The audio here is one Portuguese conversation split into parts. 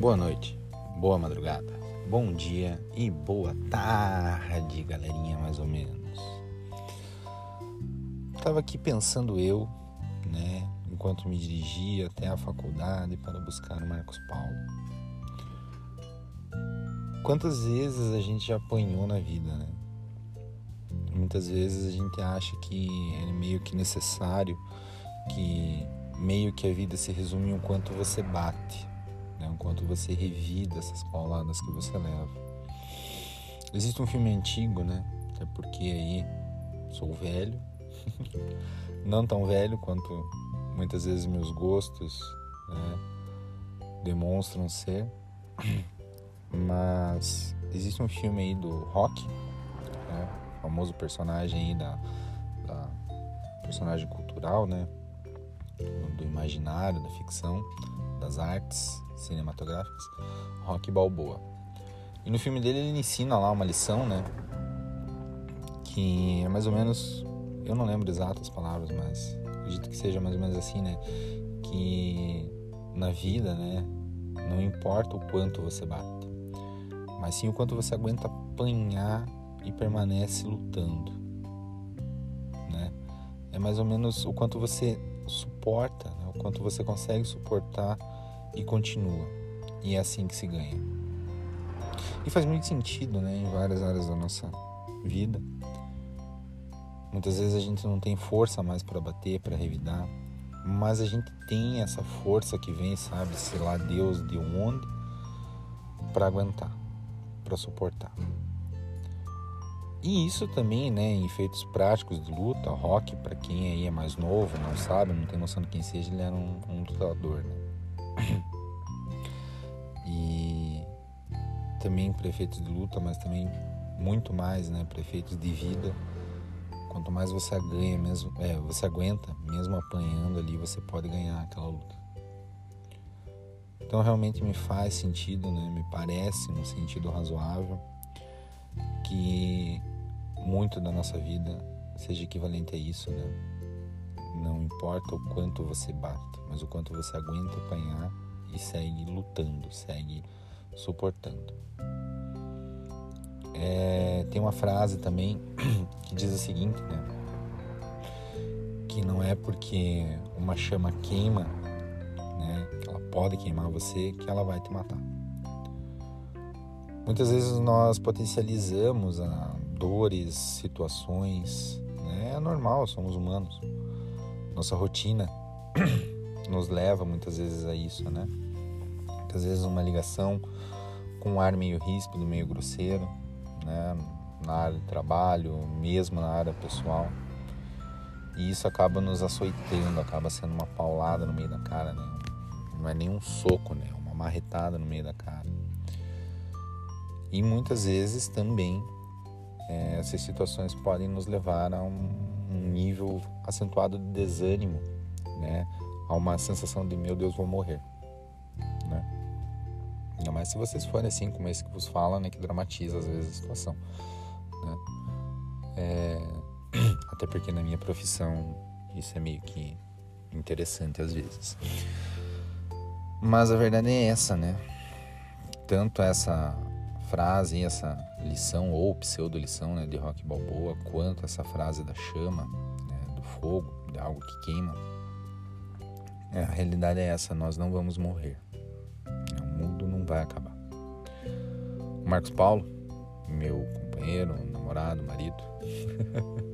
Boa noite, boa madrugada, bom dia e boa tarde, galerinha, mais ou menos. Tava aqui pensando eu, né, enquanto me dirigia até a faculdade para buscar o Marcos Paulo. Quantas vezes a gente já apanhou na vida, né? Muitas vezes a gente acha que é meio que necessário, que meio que a vida se resume em quanto você bate né? enquanto você revida essas pauladas que você leva. Existe um filme antigo, né? É porque aí sou velho, não tão velho quanto muitas vezes meus gostos né, demonstram ser, mas existe um filme aí do Rock, né, famoso personagem aí da, da personagem cultural, né, do imaginário, da ficção, das artes cinematográficas, Rock Balboa. E no filme dele ele ensina lá uma lição, né? Que é mais ou menos, eu não lembro exatas palavras, mas acredito que seja mais ou menos assim, né? Que na vida, né, não importa o quanto você bate, mas sim o quanto você aguenta apanhar e permanece lutando, né? É mais ou menos o quanto você suporta, né? o quanto você consegue suportar e continua. E é assim que se ganha. E faz muito sentido, né, em várias áreas da nossa vida. Muitas vezes a gente não tem força mais para bater, para revidar, mas a gente tem essa força que vem, sabe, sei lá, Deus de onde, para aguentar, para suportar. E isso também, né, em efeitos práticos de luta, rock, para quem aí é mais novo, não sabe, não tem noção de quem seja, ele era um, um lutador, né? Também prefeitos de luta, mas também muito mais, né, prefeitos de vida. Quanto mais você ganha, mesmo, é, você aguenta, mesmo apanhando ali, você pode ganhar aquela luta. Então realmente me faz sentido, né, me parece um sentido razoável que muito da nossa vida seja equivalente a isso, né? Não importa o quanto você bate, mas o quanto você aguenta apanhar e segue lutando, segue suportando. É, tem uma frase também que diz o seguinte, né? Que não é porque uma chama queima, né? Que ela pode queimar você, que ela vai te matar. Muitas vezes nós potencializamos a dores, situações, né? É normal, somos humanos. Nossa rotina nos leva muitas vezes a isso, né? Muitas vezes uma ligação com um ar meio ríspido, meio grosseiro, né? Na área de trabalho, mesmo na área pessoal. E isso acaba nos açoitando, acaba sendo uma paulada no meio da cara, né? Não é nem um soco, né? Uma marretada no meio da cara. E muitas vezes também é, essas situações podem nos levar a um, um nível acentuado de desânimo, né? a uma sensação de meu Deus, vou morrer. Né? Ainda mais se vocês forem assim, como esse que vos fala, né, que dramatiza às vezes a situação. Né? É... Até porque na minha profissão isso é meio que interessante às vezes. Mas a verdade é essa, né? Tanto essa frase, essa lição ou pseudo-lição né, de Rock Balboa, quanto essa frase da chama, né, do fogo, de algo que queima, é, a realidade é essa: nós não vamos morrer. Vai acabar. O Marcos Paulo, meu companheiro, namorado, marido,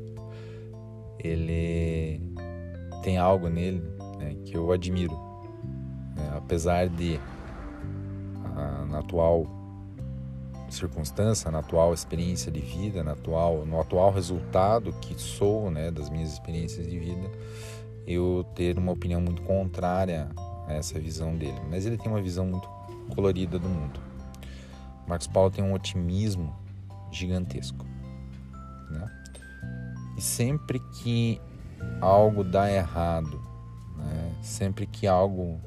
ele tem algo nele né, que eu admiro. Né, apesar de, a, na atual circunstância, na atual experiência de vida, na atual, no atual resultado que sou né, das minhas experiências de vida, eu ter uma opinião muito contrária a essa visão dele. Mas ele tem uma visão muito colorida do mundo. Marcos Paulo tem um otimismo gigantesco. Né? E sempre que algo dá errado, né? sempre que algo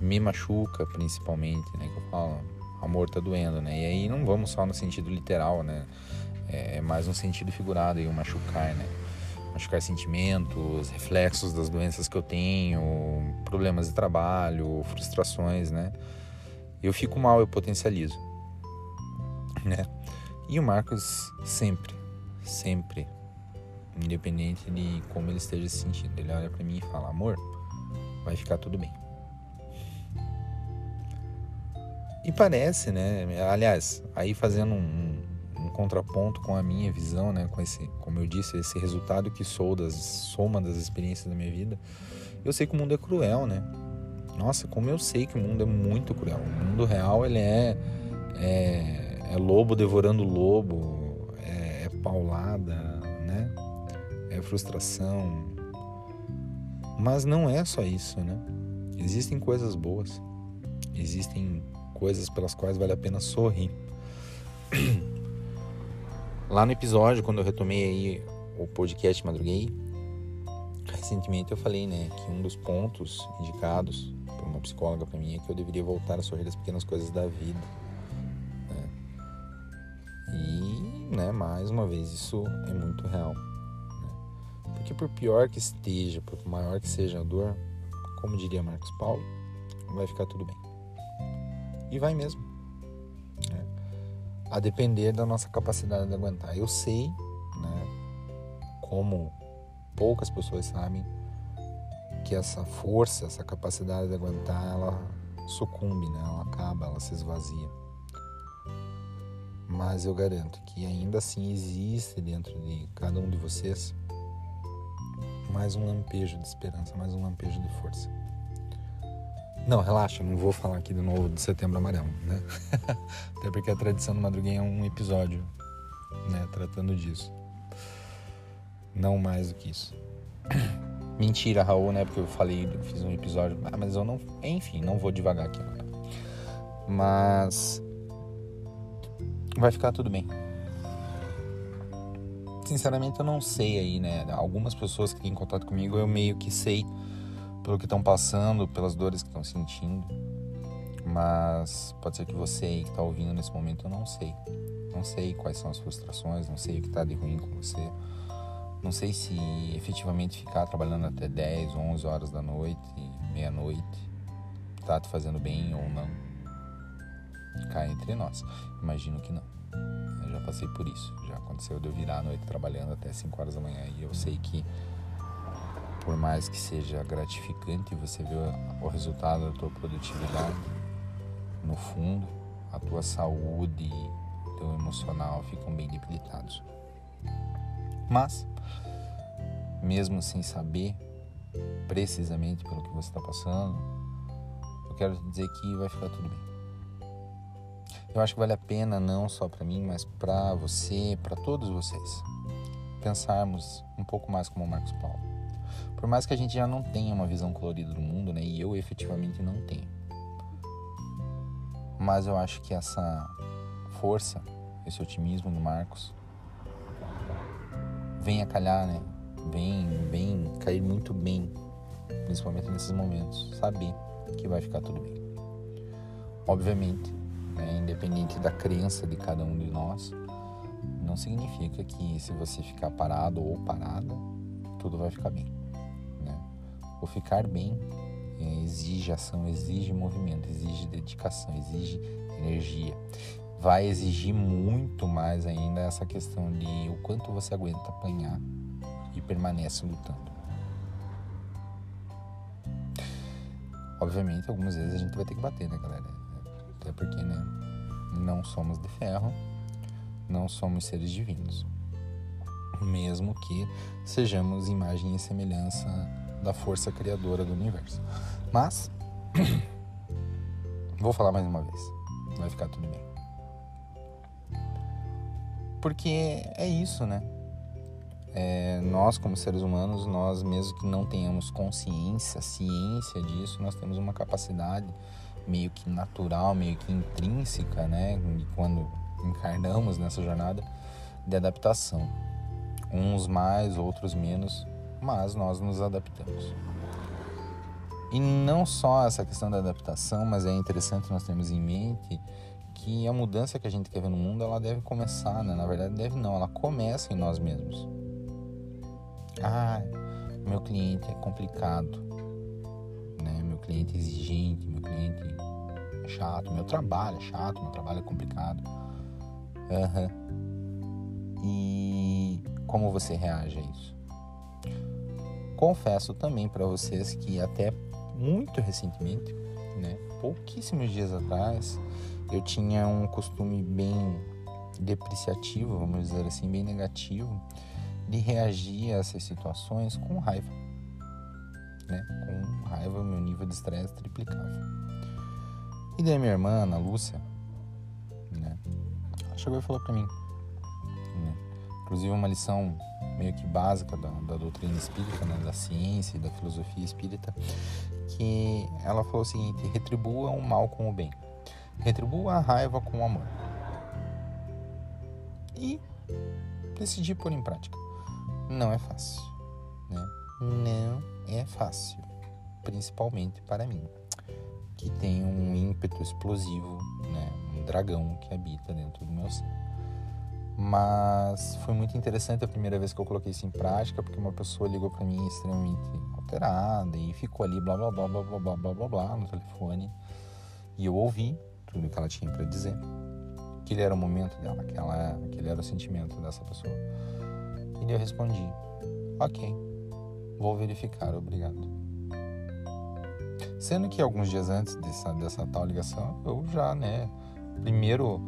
me machuca, principalmente, né? que eu falo, amor tá doendo, né? E aí não vamos só no sentido literal, né? É mais um sentido figurado aí, o machucar, né? machucar sentimentos, reflexos das doenças que eu tenho, problemas de trabalho, frustrações, né? Eu fico mal, eu potencializo, né? E o Marcos sempre, sempre, independente de como ele esteja se sentindo, ele olha para mim e fala: "Amor, vai ficar tudo bem". E parece, né? Aliás, aí fazendo um, um, contraponto com a minha visão, né? Com esse, como eu disse, esse resultado que sou das soma das experiências da minha vida, eu sei que o mundo é cruel, né? Nossa, como eu sei que o mundo é muito cruel. O mundo real ele é, é, é lobo devorando lobo, é, é paulada, né? É frustração. Mas não é só isso, né? Existem coisas boas, existem coisas pelas quais vale a pena sorrir. Lá no episódio, quando eu retomei aí o podcast Madruguei, recentemente eu falei, né, que um dos pontos indicados psicóloga para mim é que eu deveria voltar a sorrir as pequenas coisas da vida. Né? E, né, mais uma vez, isso é muito real. Né? Porque por pior que esteja, por maior que seja a dor, como diria Marcos Paulo, vai ficar tudo bem. E vai mesmo. Né? A depender da nossa capacidade de aguentar. Eu sei, né, como poucas pessoas sabem, que essa força, essa capacidade de aguentar, ela sucumbe, né? ela acaba, ela se esvazia. Mas eu garanto que ainda assim existe dentro de cada um de vocês mais um lampejo de esperança, mais um lampejo de força. Não, relaxa, não vou falar aqui de novo de Setembro Amarelo, né? Até porque a tradição do Madruguinha é um episódio, né, tratando disso. Não mais do que isso. Mentira, Raul, né? Porque eu falei, fiz um episódio, ah, mas eu não, enfim, não vou devagar aqui agora. Mas vai ficar tudo bem. Sinceramente, eu não sei aí, né? Algumas pessoas que têm contato comigo, eu meio que sei pelo que estão passando, pelas dores que estão sentindo. Mas pode ser que você aí que está ouvindo nesse momento, eu não sei. Não sei quais são as frustrações, não sei o que está de ruim com você. Não sei se efetivamente ficar trabalhando até 10, 11 horas da noite, meia-noite, tá te fazendo bem ou não. Cá entre nós. Imagino que não. Eu já passei por isso. Já aconteceu de eu virar a noite trabalhando até 5 horas da manhã e eu sei que por mais que seja gratificante você ver o resultado da tua produtividade, no fundo, a tua saúde teu emocional ficam bem debilitados. Mas, mesmo sem saber precisamente pelo que você está passando, eu quero te dizer que vai ficar tudo bem. Eu acho que vale a pena não só para mim, mas para você, para todos vocês, pensarmos um pouco mais como o Marcos Paulo por mais que a gente já não tenha uma visão colorida do mundo, né? E eu efetivamente não tenho. Mas eu acho que essa força, esse otimismo do Marcos vem a calhar, né? Vem, vem cair muito bem, principalmente nesses momentos, saber que vai ficar tudo bem. Obviamente, né, independente da crença de cada um de nós, não significa que se você ficar parado ou parada, tudo vai ficar bem. O ficar bem é, exige ação, exige movimento, exige dedicação, exige energia. Vai exigir muito mais ainda essa questão de o quanto você aguenta apanhar permanece lutando. Obviamente, algumas vezes a gente vai ter que bater, né, galera? Até porque, né, não somos de ferro, não somos seres divinos. Mesmo que sejamos imagem e semelhança da força criadora do universo. Mas, vou falar mais uma vez, vai ficar tudo bem. Porque é isso, né? É, nós, como seres humanos, nós mesmo que não tenhamos consciência, ciência disso, nós temos uma capacidade meio que natural, meio que intrínseca, né? Quando encarnamos nessa jornada de adaptação. Uns mais, outros menos, mas nós nos adaptamos. E não só essa questão da adaptação, mas é interessante nós termos em mente que a mudança que a gente quer ver no mundo, ela deve começar, né? Na verdade, deve não, ela começa em nós mesmos. Ah, meu cliente é complicado, né? Meu cliente é exigente, meu cliente é chato, meu trabalho é chato, meu trabalho é complicado. Uhum. E como você reage a isso? Confesso também para vocês que até muito recentemente, né, pouquíssimos dias atrás, eu tinha um costume bem depreciativo, vamos dizer assim, bem negativo, de reagir a essas situações com raiva. Né? Com raiva, meu nível de estresse triplicava. E daí minha irmã, Ana Lúcia, né? Ela chegou e falou para mim, né? inclusive uma lição meio que básica da, da doutrina espírita, né? da ciência e da filosofia espírita, que ela falou o seguinte: retribua o mal com o bem, retribua a raiva com o amor. E decidi pôr em prática. Não é fácil, né? Não é fácil, principalmente para mim, que tem um ímpeto explosivo, né? Um dragão que habita dentro do meu ser. Mas foi muito interessante a primeira vez que eu coloquei isso em prática, porque uma pessoa ligou para mim extremamente alterada e ficou ali blá blá blá blá blá blá blá blá blá no telefone. E eu ouvi tudo que ela tinha para dizer. Aquele era o momento dela, aquela, aquele era o sentimento dessa pessoa. E eu respondi: Ok, vou verificar, obrigado. Sendo que alguns dias antes dessa, dessa tal ligação, eu já, né, primeiro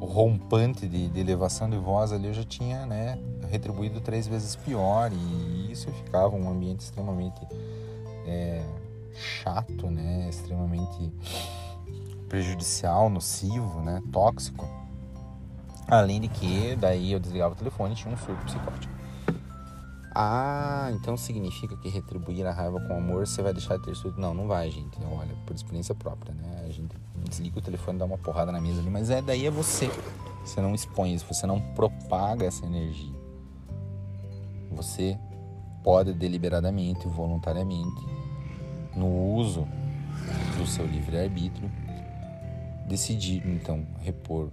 rompante de, de elevação de voz ali, eu já tinha, né, retribuído três vezes pior e isso ficava um ambiente extremamente é, chato, né, extremamente prejudicial, nocivo, né, tóxico. Além de que daí eu desligava o telefone e tinha um surto psicótico. Ah, então significa que retribuir a raiva com amor você vai deixar de ter surto? Não, não vai, gente. Olha, por experiência própria, né? A gente desliga o telefone, dá uma porrada na mesa ali, mas é daí é você. Você não expõe isso, você não propaga essa energia. Você pode deliberadamente, voluntariamente, no uso do seu livre-arbítrio, decidir então repor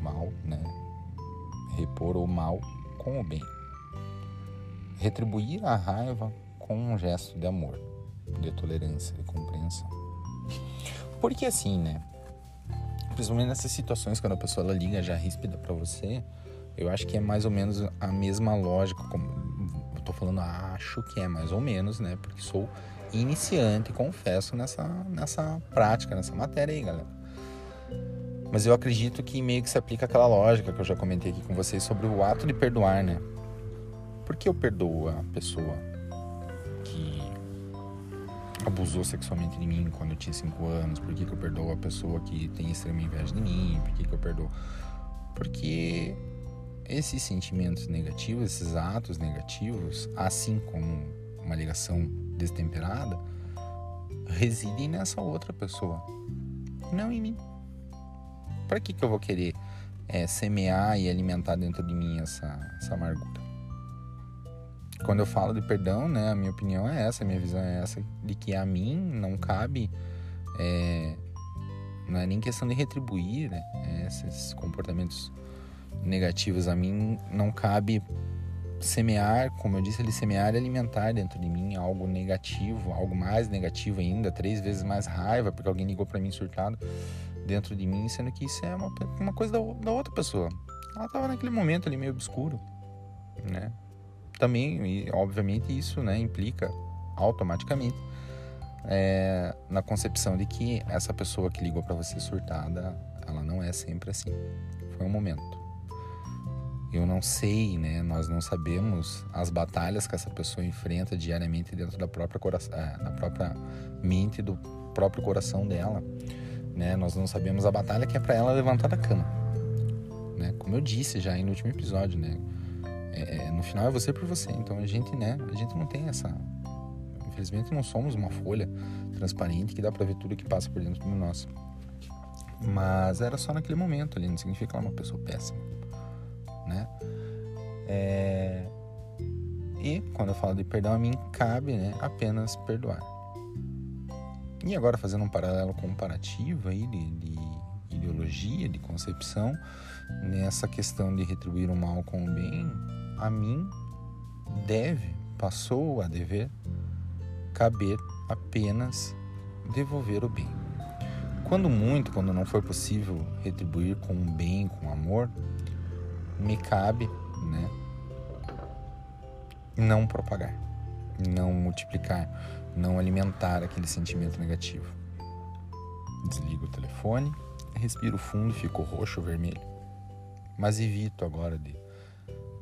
mal, né? Repor o mal com o bem. Retribuir a raiva com um gesto de amor, de tolerância, de compreensão. Porque assim, né? Principalmente nessas situações quando a pessoa ela liga já ríspida para você, eu acho que é mais ou menos a mesma lógica, como eu tô falando, acho que é mais ou menos, né? Porque sou iniciante, confesso, nessa, nessa prática, nessa matéria aí, galera. Mas eu acredito que meio que se aplica aquela lógica que eu já comentei aqui com vocês sobre o ato de perdoar, né? Por que eu perdoo a pessoa que abusou sexualmente de mim quando eu tinha 5 anos? Por que, que eu perdoo a pessoa que tem extrema inveja de mim? Por que, que eu perdoo? Porque esses sentimentos negativos, esses atos negativos, assim como uma ligação destemperada, residem nessa outra pessoa, não em mim. Para que, que eu vou querer é, semear e alimentar dentro de mim essa, essa amargura? Quando eu falo de perdão, né, a minha opinião é essa, a minha visão é essa, de que a mim não cabe, é, não é nem questão de retribuir né, esses comportamentos negativos, a mim não cabe semear, como eu disse, ele semear e alimentar dentro de mim algo negativo, algo mais negativo ainda, três vezes mais raiva, porque alguém ligou para mim surtado dentro de mim, sendo que isso é uma, uma coisa da, da outra pessoa. Ela estava naquele momento ali meio obscuro, né? Também, e, obviamente, isso né, implica automaticamente é, na concepção de que essa pessoa que ligou para você surtada, ela não é sempre assim. Foi um momento. Eu não sei, né? Nós não sabemos as batalhas que essa pessoa enfrenta diariamente dentro da própria coração, é, da própria mente do próprio coração dela né? Nós não sabemos a batalha que é para ela levantar da cama, né? Como eu disse já no último episódio, né? É, no final é você por você. Então a gente, né? A gente não tem essa. Infelizmente não somos uma folha transparente que dá para ver tudo que passa por dentro do nós. Mas era só naquele momento ali, não significa ela é uma pessoa péssima, né? É... E quando eu falo de perdão, a mim cabe né, apenas perdoar. E agora fazendo um paralelo comparativo aí de, de ideologia, de concepção, nessa questão de retribuir o mal com o bem, a mim deve, passou a dever, caber apenas devolver o bem. quando muito, quando não for possível retribuir com um bem, com amor, me cabe, né? Não propagar, não multiplicar, não alimentar aquele sentimento negativo. Desligo o telefone, respiro fundo, fico roxo ou vermelho. Mas evito agora de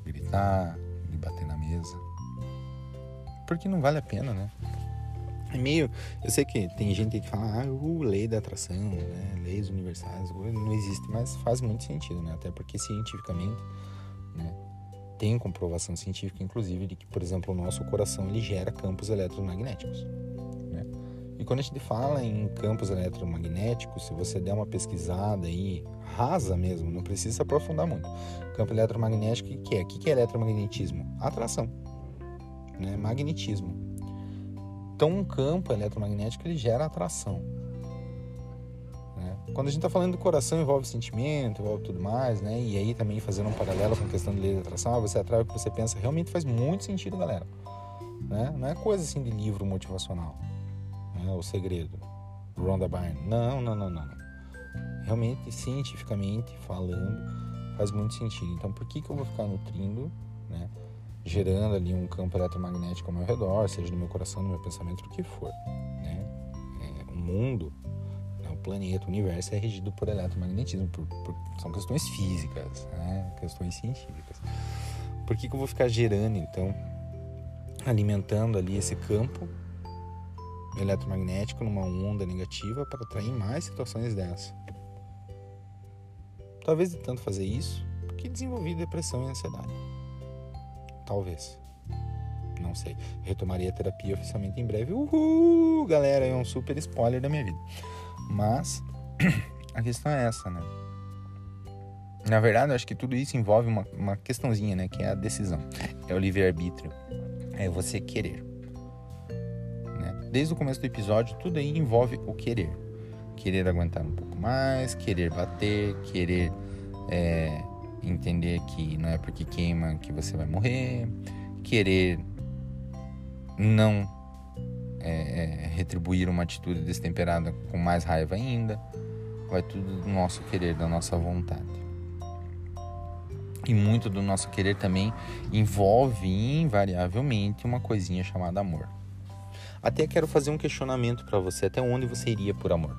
gritar, de bater na mesa. Porque não vale a pena, né? É meio. Eu sei que tem gente que fala, ah, o lei da atração, né? Leis universais, não existe, mas faz muito sentido, né? Até porque cientificamente, né? Tem comprovação científica, inclusive, de que, por exemplo, o nosso coração ele gera campos eletromagnéticos. Quando a gente fala em campos eletromagnéticos, se você der uma pesquisada aí, rasa mesmo, não precisa se aprofundar muito. Campo eletromagnético, o que é? O que é eletromagnetismo? Atração, né? magnetismo. Então, um campo eletromagnético ele gera atração. Né? Quando a gente está falando do coração, envolve sentimento, envolve tudo mais, né? E aí também fazendo um paralelo com a questão de lei de atração, ah, você atrai o que você pensa, realmente faz muito sentido, galera. Né? Não é coisa assim de livro motivacional. Né? O segredo. Rhonda Byrne. Não, não, não, não. Realmente, cientificamente falando, faz muito sentido. Então, por que, que eu vou ficar nutrindo, né? gerando ali um campo eletromagnético ao meu redor, seja no meu coração, no meu pensamento, o que for. Né? É, o mundo, né, o planeta, o universo é regido por eletromagnetismo, por, por, são questões físicas, né? questões científicas. Por que, que eu vou ficar gerando, então, alimentando ali esse campo eletromagnético numa onda negativa para atrair mais situações dessa? Talvez de tanto fazer isso, porque desenvolvi depressão e ansiedade. Talvez. Não sei. Retomaria a terapia oficialmente em breve. Uhul! Galera, é um super spoiler da minha vida. Mas a questão é essa, né? Na verdade, eu acho que tudo isso envolve uma, uma questãozinha, né? Que é a decisão. É o livre-arbítrio. É você querer. Desde o começo do episódio, tudo aí envolve o querer. Querer aguentar um pouco mais, querer bater, querer é, entender que não é porque queima que você vai morrer, querer não é, é, retribuir uma atitude destemperada com mais raiva ainda, vai tudo do nosso querer, da nossa vontade. E muito do nosso querer também envolve invariavelmente uma coisinha chamada amor. Até quero fazer um questionamento para você: até onde você iria por amor?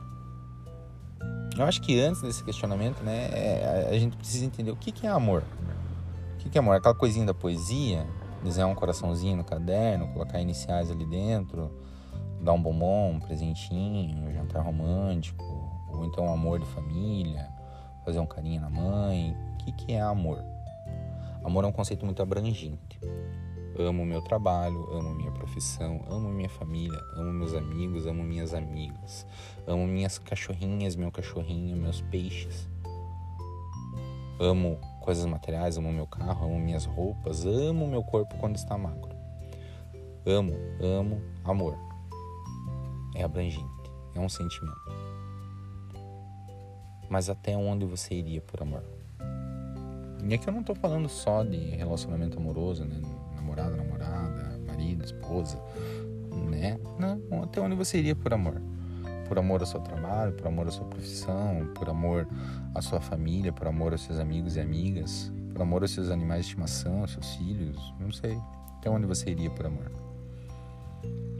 Eu acho que antes desse questionamento, né, é, a gente precisa entender o que, que é amor. O que, que é amor? Aquela coisinha da poesia, desenhar um coraçãozinho no caderno, colocar iniciais ali dentro, dar um bombom, um presentinho, um jantar romântico, ou então um amor de família, fazer um carinho na mãe. O que, que é amor? Amor é um conceito muito abrangente. Amo meu trabalho, amo minha profissão, amo minha família, amo meus amigos, amo minhas amigas, amo minhas cachorrinhas, meu cachorrinho, meus peixes. Amo coisas materiais, amo meu carro, amo minhas roupas, amo meu corpo quando está magro. Amo, amo, amor. É abrangente, é um sentimento. Mas até onde você iria por amor? E aqui eu não estou falando só de relacionamento amoroso, né? Namorado, namorada, marido, esposa, né? Não, até onde você iria por amor? Por amor ao seu trabalho, por amor à sua profissão, por amor à sua família, por amor aos seus amigos e amigas, por amor aos seus animais de estimação, aos seus filhos, não sei. Até onde você iria por amor?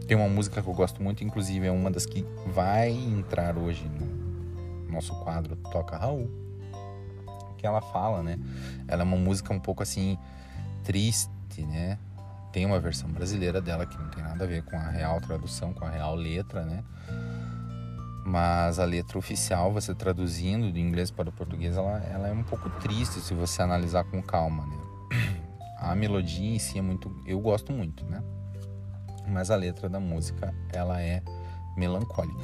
Tem uma música que eu gosto muito, inclusive é uma das que vai entrar hoje no nosso quadro Toca Raul, que ela fala, né? Ela é uma música um pouco assim triste, né? Tem uma versão brasileira dela que não tem nada a ver com a real tradução, com a real letra, né? Mas a letra oficial, você traduzindo do inglês para o português, ela, ela é um pouco triste se você analisar com calma, né? A melodia em si é muito, eu gosto muito, né? Mas a letra da música, ela é melancólica.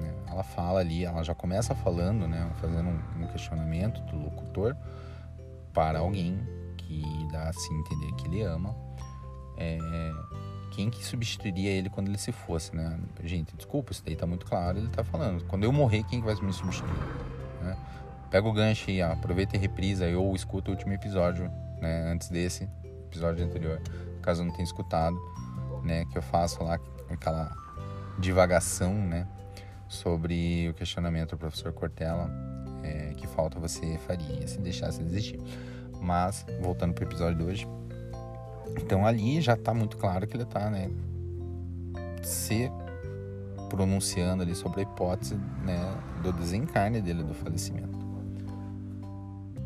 Né? Ela fala ali, ela já começa falando, né? Fazendo um questionamento do locutor para alguém que dá a se entender que ele ama, é, quem que substituiria ele quando ele se fosse, né? Gente, desculpa, isso daí tá muito claro, ele tá falando. Quando eu morrer, quem que vai me substituir? Né? Pega o gancho e aproveita e reprisa ou escuta o último episódio, né? Antes desse, episódio anterior, caso não tenha escutado, né? Que eu faço lá aquela divagação, né? sobre o questionamento do professor Cortella, é, que falta você faria se deixasse desistir. Mas, voltando para o episódio de hoje, então ali já está muito claro que ele está, né, se pronunciando ali sobre a hipótese, né, do desencarne dele, do falecimento.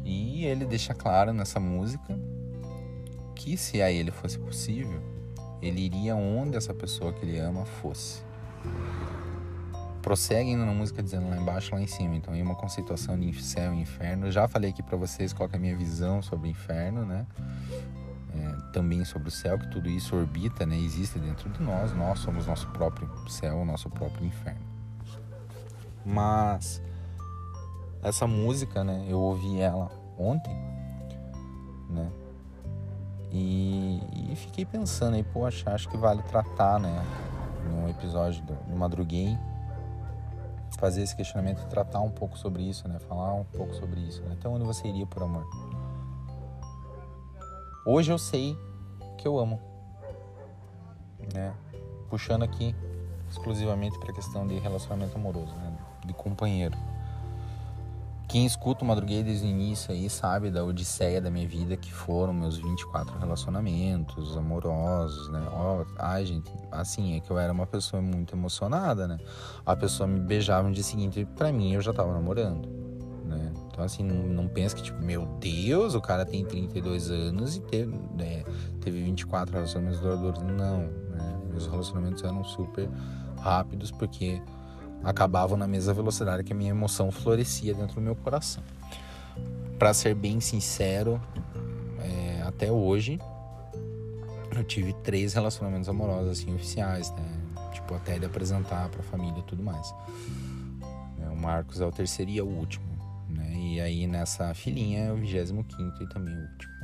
E ele deixa claro nessa música que se a ele fosse possível, ele iria onde essa pessoa que ele ama fosse. Prossegue na música dizendo lá embaixo, lá em cima. Então, aí uma conceituação de céu e inferno. Já falei aqui para vocês qual é a minha visão sobre o inferno, né? É, também sobre o céu, que tudo isso orbita, né? Existe dentro de nós. Nós somos nosso próprio céu, nosso próprio inferno. Mas essa música, né? Eu ouvi ela ontem, né? E, e fiquei pensando aí, poxa, acho que vale tratar, né? Num episódio do, do Madruguei, fazer esse questionamento tratar um pouco sobre isso, né? Falar um pouco sobre isso. Né? Então, onde você iria por amor? Hoje eu sei que eu amo, né? Puxando aqui exclusivamente para a questão de relacionamento amoroso, né? De companheiro. Quem escuta o Madruguei desde o início aí sabe da odisseia da minha vida, que foram meus 24 relacionamentos amorosos, né? Oh, ai, gente, assim, é que eu era uma pessoa muito emocionada, né? A pessoa me beijava no dia seguinte, para mim eu já tava namorando, né? Então, assim, não, não pensa que, tipo, meu Deus, o cara tem 32 anos e teve, né, teve 24 relacionamentos duradouros. Não, né? Meus relacionamentos eram super rápidos, porque acabavam na mesma velocidade que a minha emoção florescia dentro do meu coração. Para ser bem sincero, é, até hoje eu tive três relacionamentos amorosos assim oficiais, né? Tipo até de apresentar para a família e tudo mais. É, o Marcos é o terceiro e é o último, né? E aí nessa filinha é o vigésimo quinto e também o último.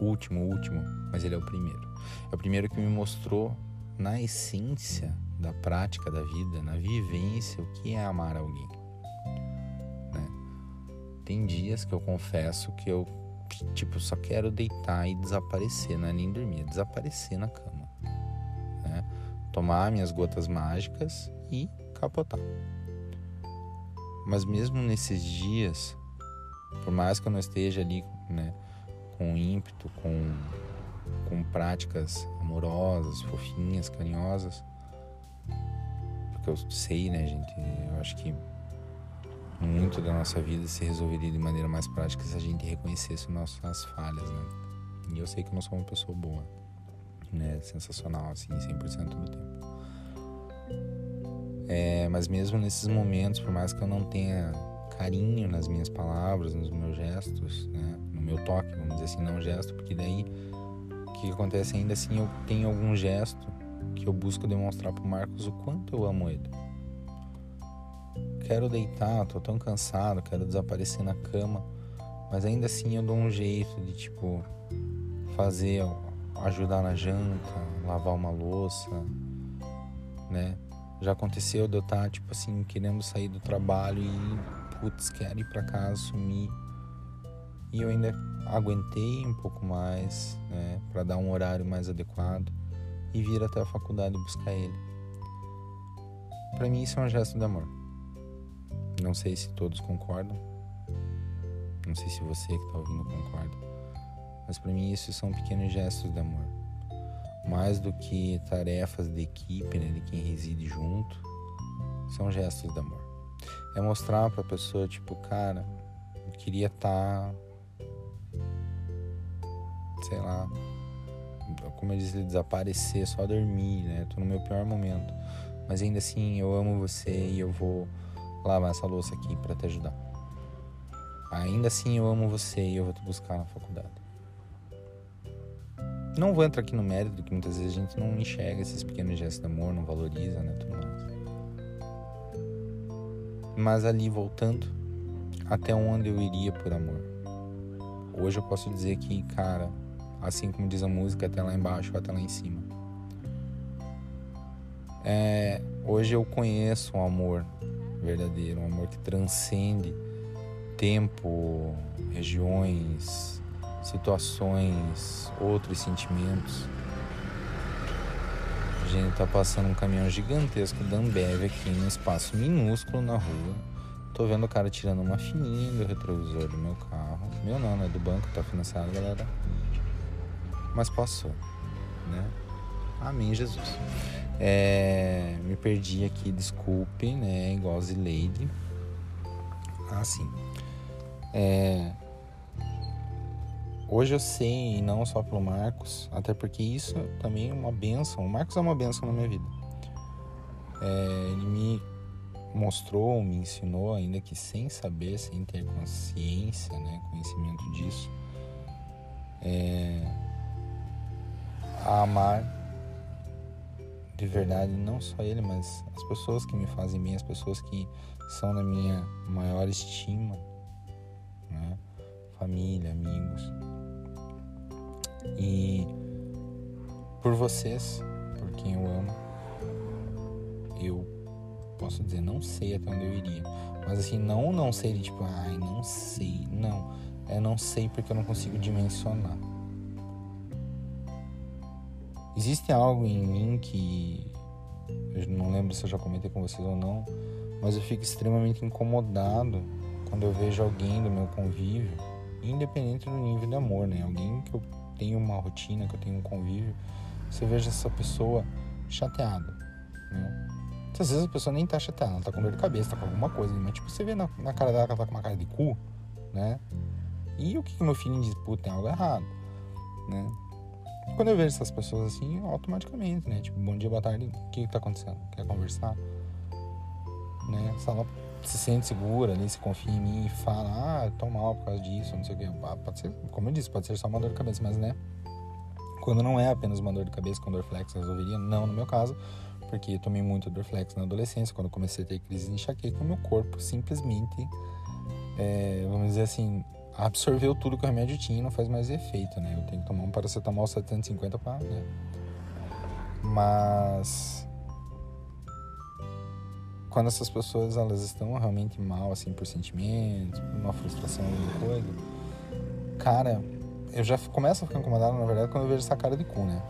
Último, último, mas ele é o primeiro. É o primeiro que me mostrou na essência da prática da vida, na vivência, o que é amar alguém. Né? Tem dias que eu confesso que eu tipo só quero deitar e desaparecer, não é nem dormir, é desaparecer na cama, né? tomar minhas gotas mágicas e capotar. Mas mesmo nesses dias, por mais que eu não esteja ali, né, com ímpeto, com com práticas amorosas, fofinhas, carinhosas, que eu sei, né, gente? Eu acho que muito da nossa vida se resolveria de maneira mais prática se a gente reconhecesse nossas falhas, né? E eu sei que eu não sou uma pessoa boa, né? Sensacional, assim, 100% do tempo. É, mas mesmo nesses momentos, por mais que eu não tenha carinho nas minhas palavras, nos meus gestos, né? No meu toque, vamos dizer assim, não gesto, porque daí o que acontece ainda assim, eu tenho algum gesto eu busco demonstrar pro Marcos o quanto eu amo ele. Quero deitar, tô tão cansado, quero desaparecer na cama, mas ainda assim eu dou um jeito de tipo fazer, ajudar na janta, lavar uma louça, né? Já aconteceu de eu estar, tá, tipo assim, querendo sair do trabalho e, putz, quero ir para casa, sumir. E eu ainda aguentei um pouco mais, né, para dar um horário mais adequado e vir até a faculdade buscar ele. Para mim isso é um gesto de amor. Não sei se todos concordam. Não sei se você que está ouvindo concorda. Mas para mim isso são pequenos gestos de amor. Mais do que tarefas de equipe, né, de quem reside junto, são gestos de amor. É mostrar para a pessoa tipo, cara, eu queria estar tá, sei lá, como eu disse, desaparecer, só dormir, né? Tô no meu pior momento. Mas ainda assim, eu amo você e eu vou lavar essa louça aqui para te ajudar. Ainda assim, eu amo você e eu vou te buscar na faculdade. Não vou entrar aqui no mérito, que muitas vezes a gente não enxerga esses pequenos gestos de amor, não valoriza, né? Tudo mais. Mas ali, voltando, até onde eu iria por amor? Hoje eu posso dizer que, cara, assim como diz a música, até lá embaixo, até lá em cima. É, hoje eu conheço um amor verdadeiro, um amor que transcende tempo, regiões, situações, outros sentimentos. Gente, tá passando um caminhão gigantesco da Ambev aqui num espaço minúsculo na rua. Tô vendo o cara tirando uma fininha do retrovisor do meu carro. Meu não, né? Do banco, tá financiado, galera. Mas passou, né? Amém, Jesus. É, me perdi aqui, desculpe, né? Igual Zileide. Ah. É, hoje eu sei, e não só pelo Marcos, até porque isso também é uma benção. O Marcos é uma benção na minha vida. É, ele me mostrou, me ensinou, ainda que sem saber, sem ter consciência, né, conhecimento disso, é, a amar de verdade não só ele, mas as pessoas que me fazem bem, as pessoas que são da minha maior estima, né? família, amigos. E por vocês, por quem eu amo, eu posso dizer, não sei até onde eu iria. Mas assim, não não sei tipo, ai, não sei. Não. É não sei porque eu não consigo dimensionar. Existe algo em mim que eu não lembro se eu já comentei com vocês ou não, mas eu fico extremamente incomodado quando eu vejo alguém do meu convívio, independente do nível de amor, né? Alguém que eu tenho uma rotina, que eu tenho um convívio, você veja essa pessoa chateada, né? Às vezes a pessoa nem tá chateada, ela tá com dor de cabeça, tá com alguma coisa, mas tipo, você vê na, na cara dela que ela tá com uma cara de cu, né? E o que, que meu filho diz? Pô, tem algo errado, né? Quando eu vejo essas pessoas assim, automaticamente, né? Tipo, bom dia, boa tarde, o que, tá acontecendo? Quer conversar? Né? Se ela se sente segura ali, se confia em mim e fala, ah, tô mal por causa disso, não sei o que. Ah, pode ser, como eu disse, pode ser só uma dor de cabeça, mas né? Quando não é apenas uma dor de cabeça, com Dorflex resolveria, não no meu caso, porque eu tomei muito Dorflex na adolescência, quando comecei a ter crise de enxaqueca, meu corpo simplesmente, é, vamos dizer assim, absorveu tudo que o remédio tinha e não faz mais efeito, né? Eu tenho que tomar um paracetamol 750 para, né? Mas quando essas pessoas elas estão realmente mal assim por sentimentos, por uma frustração alguma coisa, cara, eu já começo a ficar incomodado na verdade quando eu vejo essa cara de cu, né?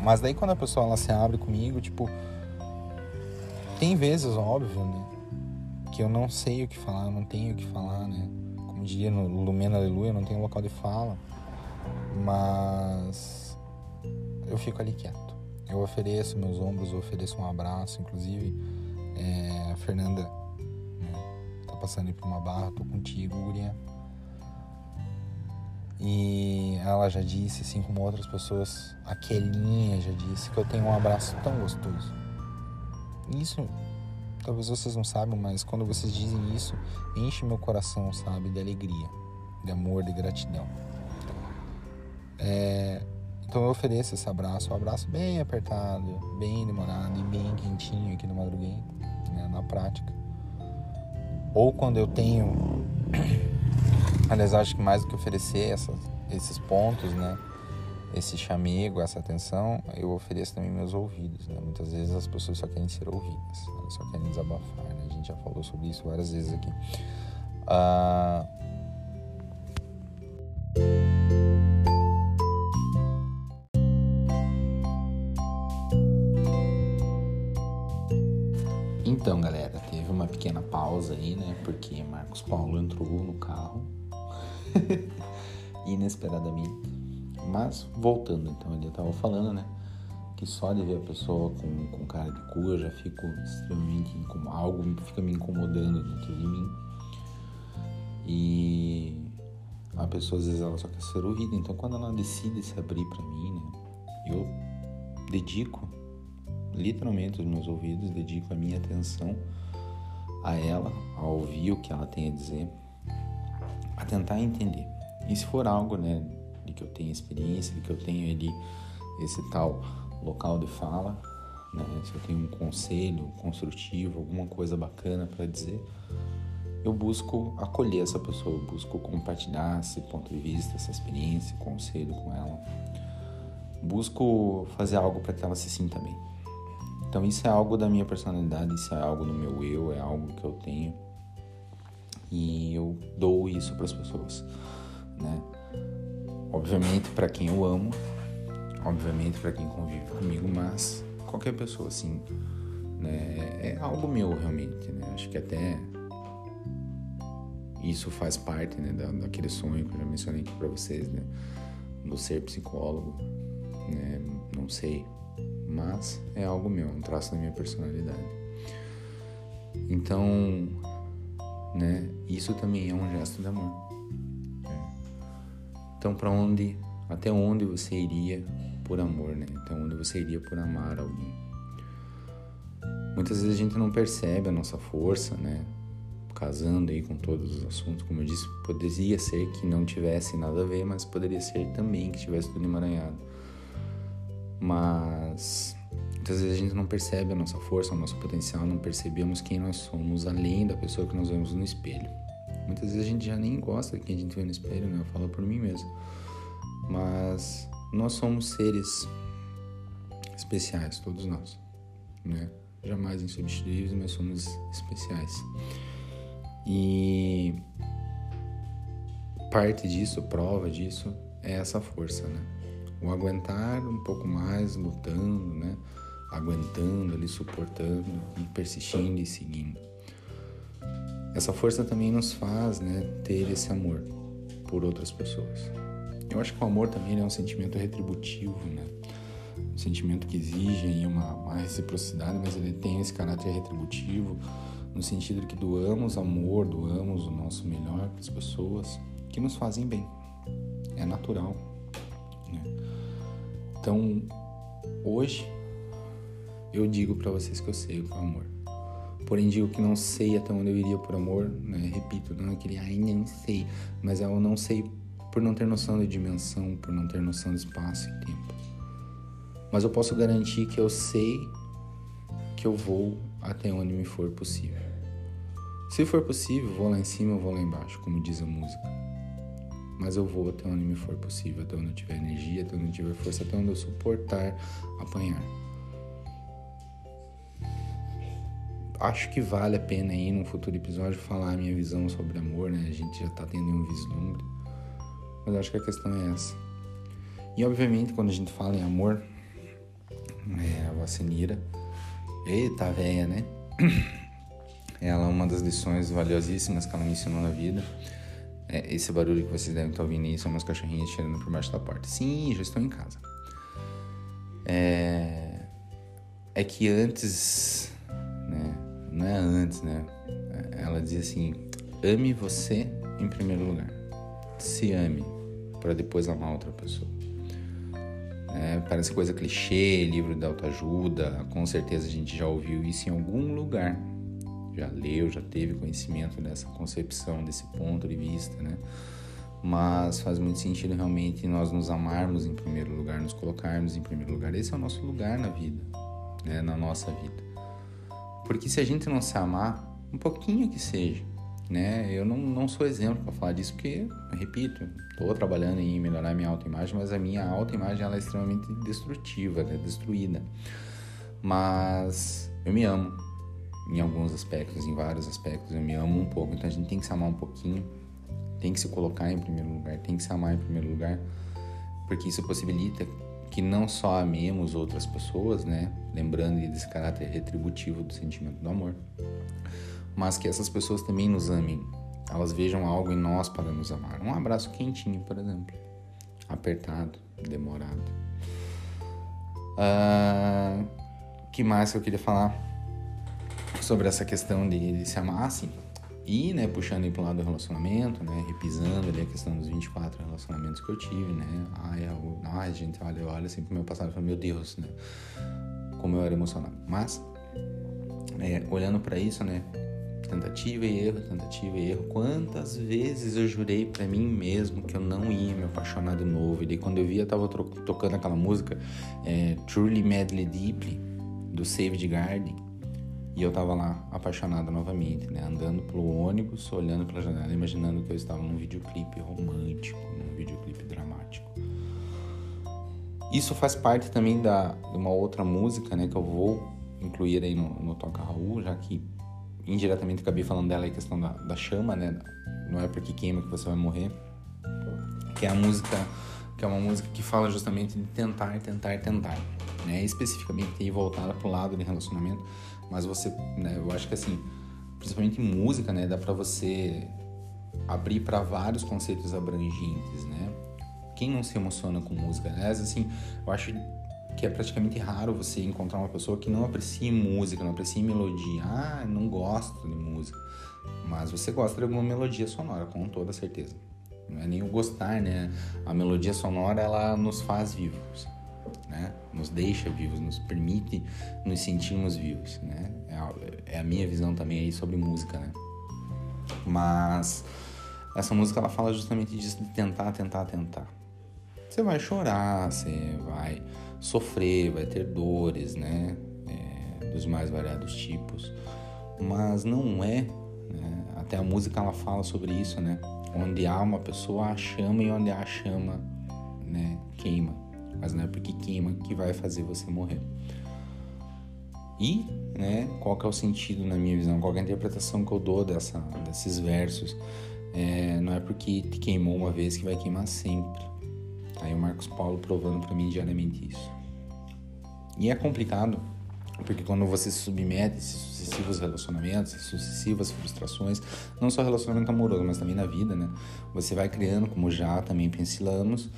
Mas daí quando a pessoa ela se abre comigo, tipo, tem vezes, óbvio, né, que eu não sei o que falar, não tenho o que falar, né? Diria no Lumena Aleluia, eu não tenho local de fala. Mas eu fico ali quieto. Eu ofereço meus ombros, eu ofereço um abraço, inclusive é, a Fernanda né, tá passando por uma barra, tô contigo, Guria. E ela já disse, assim como outras pessoas, a Kelinha já disse que eu tenho um abraço tão gostoso. Isso, talvez vocês não saibam, mas quando vocês dizem isso, enche meu coração, sabe, de alegria, de amor, de gratidão. É, então eu ofereço esse abraço, um abraço bem apertado, bem demorado e bem quentinho aqui no Madruguento, né, na prática. Ou quando eu tenho, aliás, acho que mais do que oferecer esses pontos, né, esse chamego, essa atenção, eu ofereço também meus ouvidos, né. Muitas vezes as pessoas só querem ser ouvidas, só querem desabafar, né. A gente já falou sobre isso várias vezes aqui. Ah, Então, galera, teve uma pequena pausa aí, né? Porque Marcos Paulo entrou no carro inesperadamente. Mas, voltando, então, ele tava falando, né? Que só de ver a pessoa com, com cara de cu eu já fico extremamente incomodado. Algo fica me incomodando dentro de mim. E a pessoa, às vezes, ela só quer ser ouvida. Então, quando ela decide se abrir para mim, né? Eu dedico literalmente os meus ouvidos, dedico a minha atenção a ela, a ouvir o que ela tem a dizer, a tentar entender. E se for algo, né, que eu tenho experiência, de que eu tenho ali esse tal local de fala, né, se eu tenho um conselho construtivo, alguma coisa bacana para dizer, eu busco acolher essa pessoa, eu busco compartilhar esse ponto de vista, essa experiência, conselho com ela. Busco fazer algo para que ela se sinta bem. Então isso é algo da minha personalidade, isso é algo do meu eu, é algo que eu tenho e eu dou isso para as pessoas, né? Obviamente para quem eu amo, obviamente para quem convive comigo, mas qualquer pessoa assim, né? É algo meu realmente, né? Acho que até isso faz parte, né, da, daquele sonho que eu já mencionei aqui para vocês, né? Do ser psicólogo, né? Não sei, mas é algo meu, um traço da minha personalidade. Então, né? Isso também é um gesto de amor. Então, para onde, até onde você iria por amor, né? Até onde você iria por amar alguém? Muitas vezes a gente não percebe a nossa força, né? Casando aí com todos os assuntos, como eu disse, poderia ser que não tivesse nada a ver, mas poderia ser também que tivesse tudo emaranhado. Mas Muitas vezes a gente não percebe a nossa força, o nosso potencial, não percebemos quem nós somos além da pessoa que nós vemos no espelho. Muitas vezes a gente já nem gosta de quem a gente vê no espelho, né? Eu falo por mim mesmo. Mas nós somos seres especiais, todos nós, né? Jamais insubstituíveis, mas somos especiais. E parte disso, prova disso, é essa força, né? O aguentar um pouco mais, lutando, né? aguentando ali, suportando e persistindo e seguindo. Essa força também nos faz né, ter esse amor por outras pessoas. Eu acho que o amor também é um sentimento retributivo, né? Um sentimento que exige uma, uma reciprocidade, mas ele tem esse caráter retributivo no sentido de que doamos amor, doamos o nosso melhor para as pessoas que nos fazem bem. É natural. Né? Então, hoje eu digo para vocês que eu sei o que é amor. Porém, digo que não sei até onde eu iria por amor, né? Repito, não é aquele ai, nem sei, mas é o não sei por não ter noção de dimensão, por não ter noção de espaço e tempo. Mas eu posso garantir que eu sei que eu vou até onde me for possível. Se for possível, vou lá em cima, eu vou lá embaixo, como diz a música. Mas eu vou até onde me for possível, até onde eu tiver energia, até onde eu tiver força, até onde eu suportar apanhar. Acho que vale a pena aí num futuro episódio falar a minha visão sobre amor, né? A gente já tá tendo um vislumbre. Mas acho que a questão é essa. E obviamente quando a gente fala em amor, é, a vacinira, eita véia, né? Ela é uma das lições valiosíssimas que ela me ensinou na vida. É, esse barulho que vocês devem estar ouvindo aí são meus cachorrinhos tirando por baixo da porta. Sim, já estou em casa. É, é que antes não é antes, né? Ela dizia assim: ame você em primeiro lugar. Se ame para depois amar outra pessoa. É, parece coisa clichê, livro de autoajuda. Com certeza a gente já ouviu isso em algum lugar. Já leu, já teve conhecimento dessa concepção, desse ponto de vista, né? Mas faz muito sentido realmente nós nos amarmos em primeiro lugar, nos colocarmos em primeiro lugar. Esse é o nosso lugar na vida, né? na nossa vida. Porque se a gente não se amar, um pouquinho que seja, né? Eu não, não sou exemplo para falar disso, porque, repito, estou trabalhando em melhorar minha autoimagem, mas a minha autoimagem ela é extremamente destrutiva, é destruída. Mas eu me amo em alguns aspectos, em vários aspectos, eu me amo um pouco. Então a gente tem que se amar um pouquinho, tem que se colocar em primeiro lugar, tem que se amar em primeiro lugar, porque isso possibilita que não só amemos outras pessoas, né? Lembrando desse caráter retributivo do sentimento do amor, mas que essas pessoas também nos amem. Elas vejam algo em nós para nos amar. Um abraço quentinho, por exemplo, apertado, demorado. Uh, que mais que eu queria falar sobre essa questão de, de se amar? Ah, sim e, né, puxando aí pro lado do relacionamento, né, repisando ali a questão dos 24 relacionamentos que eu tive, né, ai, eu, ai gente, olha, eu olho assim pro meu passado e falo, meu Deus, né, como eu era emocionado. Mas, é, olhando para isso, né, tentativa e erro, tentativa e erro, quantas vezes eu jurei para mim mesmo que eu não ia me apaixonar de novo, e daí quando eu via, eu tava tocando aquela música, é, Truly Madly Deeply, do Saved Garden, e eu tava lá apaixonado novamente, né? Andando pelo ônibus, olhando pela janela, imaginando que eu estava num videoclipe romântico, num videoclipe dramático. Isso faz parte também da, de uma outra música, né? Que eu vou incluir aí no, no Toca Raul, já que indiretamente acabei falando dela a questão da, da chama, né? Não é porque queima que você vai morrer. Que é a música que é uma música que fala justamente de tentar, tentar, tentar, né? Especificamente aí voltada pro lado de relacionamento, mas você, né, eu acho que assim, principalmente música, né, dá para você abrir para vários conceitos abrangentes, né? Quem não se emociona com música? Aliás, assim, eu acho que é praticamente raro você encontrar uma pessoa que não aprecie música, não aprecie melodia. Ah, não gosto de música. Mas você gosta de alguma melodia sonora, com toda certeza. Não é nem o gostar, né? A melodia sonora, ela nos faz vivos, né? Nos deixa vivos, nos permite nos sentirmos vivos, né? É a, é a minha visão também aí sobre música, né? Mas essa música, ela fala justamente disso, de tentar, tentar, tentar. Você vai chorar, você vai sofrer, vai ter dores, né? É, dos mais variados tipos. Mas não é, né? até a música ela fala sobre isso, né? Onde há uma pessoa, há chama e onde há chama, né? Queima. Mas não é porque queima que vai fazer você morrer. E, né, qual que é o sentido na minha visão? Qual é a interpretação que eu dou dessa, desses versos? É, não é porque te queimou uma vez que vai queimar sempre. Aí o Marcos Paulo provando para mim diariamente isso. E é complicado, porque quando você se submete a esses sucessivos relacionamentos, sucessivas frustrações, não só relacionamento amoroso, mas também na vida, né? Você vai criando, como já também pensilamos,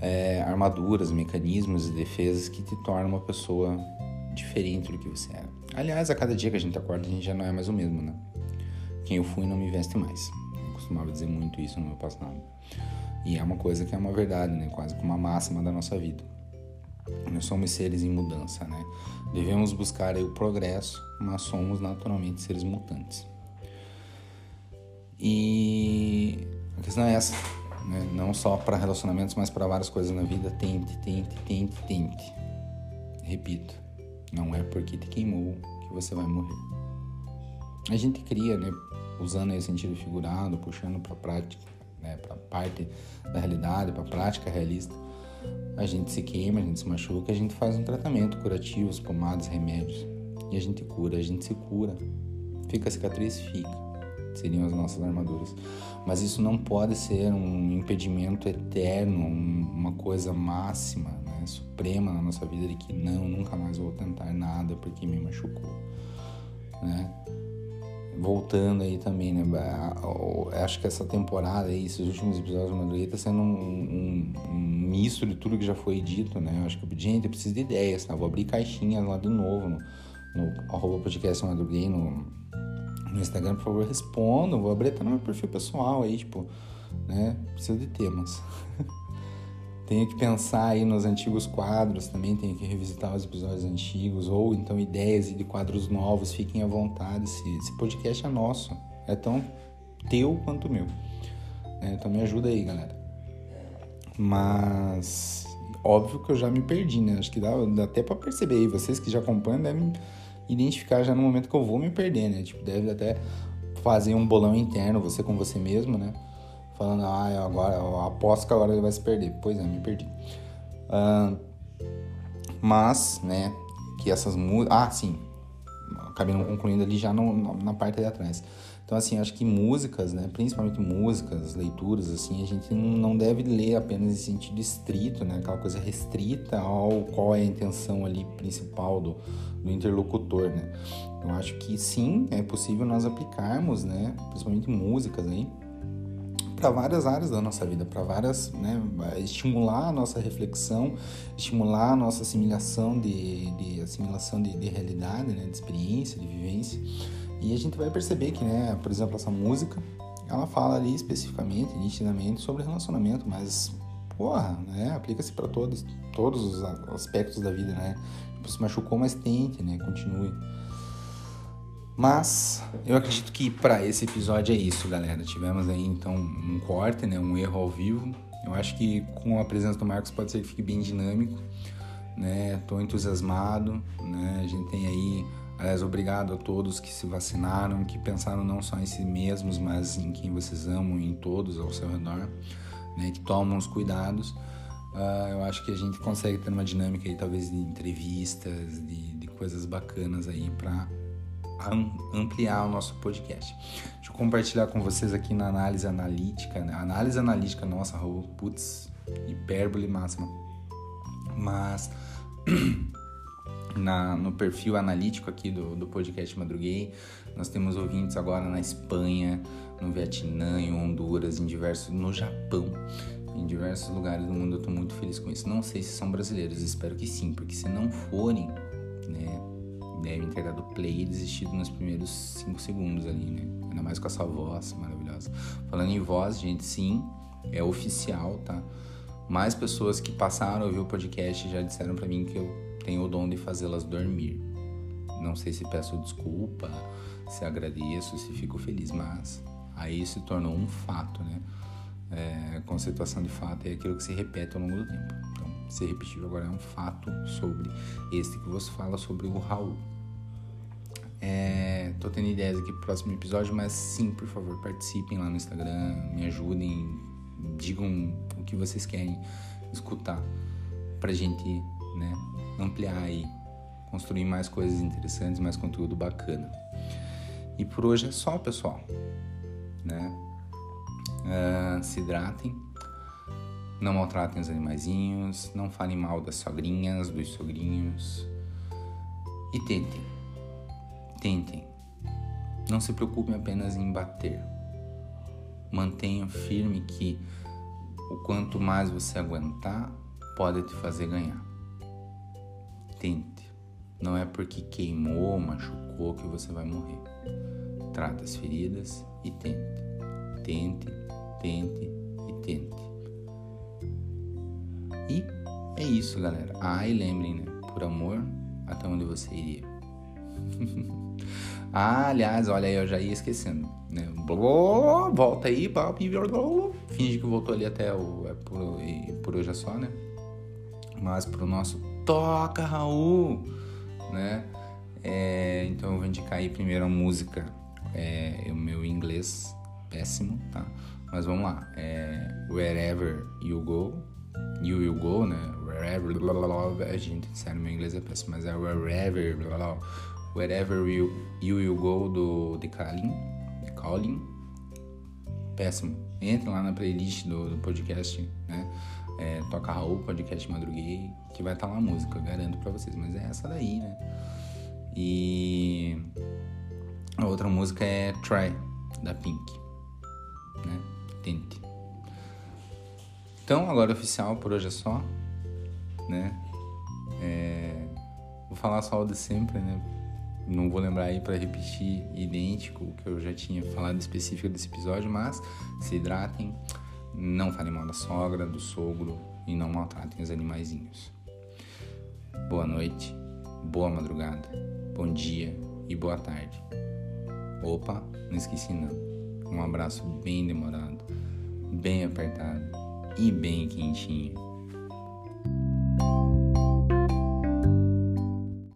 é, armaduras, mecanismos e defesas que te tornam uma pessoa diferente do que você era. Aliás, a cada dia que a gente acorda, a gente já não é mais o mesmo, né? Quem eu fui não me veste mais. Eu costumava dizer muito isso no meu passado. E é uma coisa que é uma verdade, né? Quase como uma máxima da nossa vida. Nós somos seres em mudança, né? Devemos buscar o progresso, mas somos naturalmente seres mutantes. E a questão é essa, né? não só para relacionamentos, mas para várias coisas na vida. Tente, tente, tente, tente. Repito, não é porque te queimou que você vai morrer. A gente cria, né? Usando esse sentido figurado, puxando para a prática, né? para parte da realidade, para a prática realista a gente se queima, a gente se machuca, a gente faz um tratamento curativo, pomadas, remédios. E a gente cura, a gente se cura. Fica a cicatriz? Fica. Seriam as nossas armaduras. Mas isso não pode ser um impedimento eterno, uma coisa máxima, né, suprema na nossa vida de que não, nunca mais vou tentar nada porque me machucou. Né? voltando aí também, né? Acho que essa temporada aí, esses últimos episódios do Madruga tá sendo um, um, um, misto de tudo que já foi dito, né? Eu acho que, gente, eu preciso de ideias, tá? Vou abrir caixinhas lá de novo no, no arroba podcast no, no Instagram, por favor, respondam. Vou abrir até no meu perfil pessoal aí, tipo, né? Preciso de temas. tenho que pensar aí nos antigos quadros também, tenho que revisitar os episódios antigos, ou então ideias de quadros novos, fiquem à vontade. Esse, esse podcast é nosso, é tão teu quanto meu. É, então me ajuda aí, galera. Mas óbvio que eu já me perdi, né? Acho que dá, dá até para perceber aí. Vocês que já acompanham devem identificar já no momento que eu vou me perder, né? Tipo, deve até fazer um bolão interno, você com você mesmo, né? falando, ah, agora eu aposto que agora ele vai se perder. Pois é, me perdi. Uh, mas, né, que essas músicas. Ah, sim. Acabei não concluindo ali já no, na parte de atrás. Então, assim, acho que músicas, né, principalmente músicas, leituras, assim, a gente não deve ler apenas em sentido estrito, né, aquela coisa restrita ao qual é a intenção ali principal do, do interlocutor, né. Eu acho que sim, é possível nós aplicarmos, né, principalmente músicas aí, para várias áreas da nossa vida, para várias, né, estimular a nossa reflexão, estimular a nossa assimilação de, de assimilação de, de, realidade, né, de experiência, de vivência. E a gente vai perceber que, né, por exemplo, essa música, ela fala ali especificamente, nitidamente sobre relacionamento, mas porra, né, aplica-se para todos, todos os aspectos da vida, né? Tipo, se machucou, mas tente, né, continue. Mas eu acredito que para esse episódio é isso, galera. Tivemos aí então um corte, né, um erro ao vivo. Eu acho que com a presença do Marcos pode ser que fique bem dinâmico, né? Tô entusiasmado, né? A gente tem aí, aliás, obrigado a todos que se vacinaram, que pensaram não só em si mesmos, mas em quem vocês amam, em todos ao seu redor, né? Que tomam os cuidados. Uh, eu acho que a gente consegue ter uma dinâmica aí, talvez de entrevistas, de, de coisas bacanas aí para ampliar o nosso podcast. Deixa eu compartilhar com vocês aqui na análise analítica, né? análise analítica nossa, putz, hipérbole máxima. Mas na, no perfil analítico aqui do, do podcast Madruguei, nós temos ouvintes agora na Espanha, no Vietnã, em Honduras, em diversos, no Japão, em diversos lugares do mundo. Eu estou muito feliz com isso. Não sei se são brasileiros, espero que sim, porque se não forem, né, devem ter dado play e desistido nos primeiros 5 segundos ali, né? Ainda mais com essa voz maravilhosa. Falando em voz, gente, sim, é oficial, tá? Mais pessoas que passaram a ouvir o podcast já disseram para mim que eu tenho o dom de fazê-las dormir. Não sei se peço desculpa, se agradeço, se fico feliz, mas aí se tornou um fato, né? É, conceituação de fato é aquilo que se repete ao longo do tempo. Então, se repetiu agora é um fato sobre este que você fala sobre o Raul. É, tô tendo ideias aqui pro próximo episódio, mas sim, por favor, participem lá no Instagram, me ajudem, digam o que vocês querem escutar pra gente, né, ampliar aí, construir mais coisas interessantes, mais conteúdo bacana. E por hoje é só, pessoal, né? Uh, se hidratem, não maltratem os animaizinhos, não falem mal das sogrinhas, dos sogrinhos e tentem, tentem. Não se preocupem apenas em bater. Mantenham firme que o quanto mais você aguentar, pode te fazer ganhar. Tente. Não é porque queimou, machucou que você vai morrer. Trata as feridas e tente. Tente, tente e tente. E é isso, galera. Ah, e lembrem, né? Por amor, até onde você iria. ah, aliás, olha aí, eu já ia esquecendo. Né? Volta aí, finge que voltou ali até o. É por, por hoje é só, né? Mas pro nosso Toca Raul, né? É, então eu vou indicar aí primeiro a música. É, o meu inglês péssimo, tá? Mas vamos lá. É, Wherever You Go. You Will Go, né? Wherever. Blá, blá, blá, gente, sério, meu inglês é péssimo, mas é Wherever. Blá, blá, Wherever you, you Will Go do de Colin. De Colin. Péssimo. Entra lá na playlist do, do podcast, né? É, toca Raul, podcast Madruguei, que vai estar tá lá a música, garanto pra vocês. Mas é essa daí, né? E a outra música é Try, da Pink. Né? Tente. Então, agora oficial, por hoje é só. Né? É... Vou falar só o de sempre, né? Não vou lembrar aí para repetir idêntico o que eu já tinha falado específico desse episódio, mas se hidratem, não falem mal da sogra, do sogro e não maltratem os animaizinhos. Boa noite, boa madrugada, bom dia e boa tarde. Opa, não esqueci não. Um abraço bem demorado, bem apertado e bem quentinho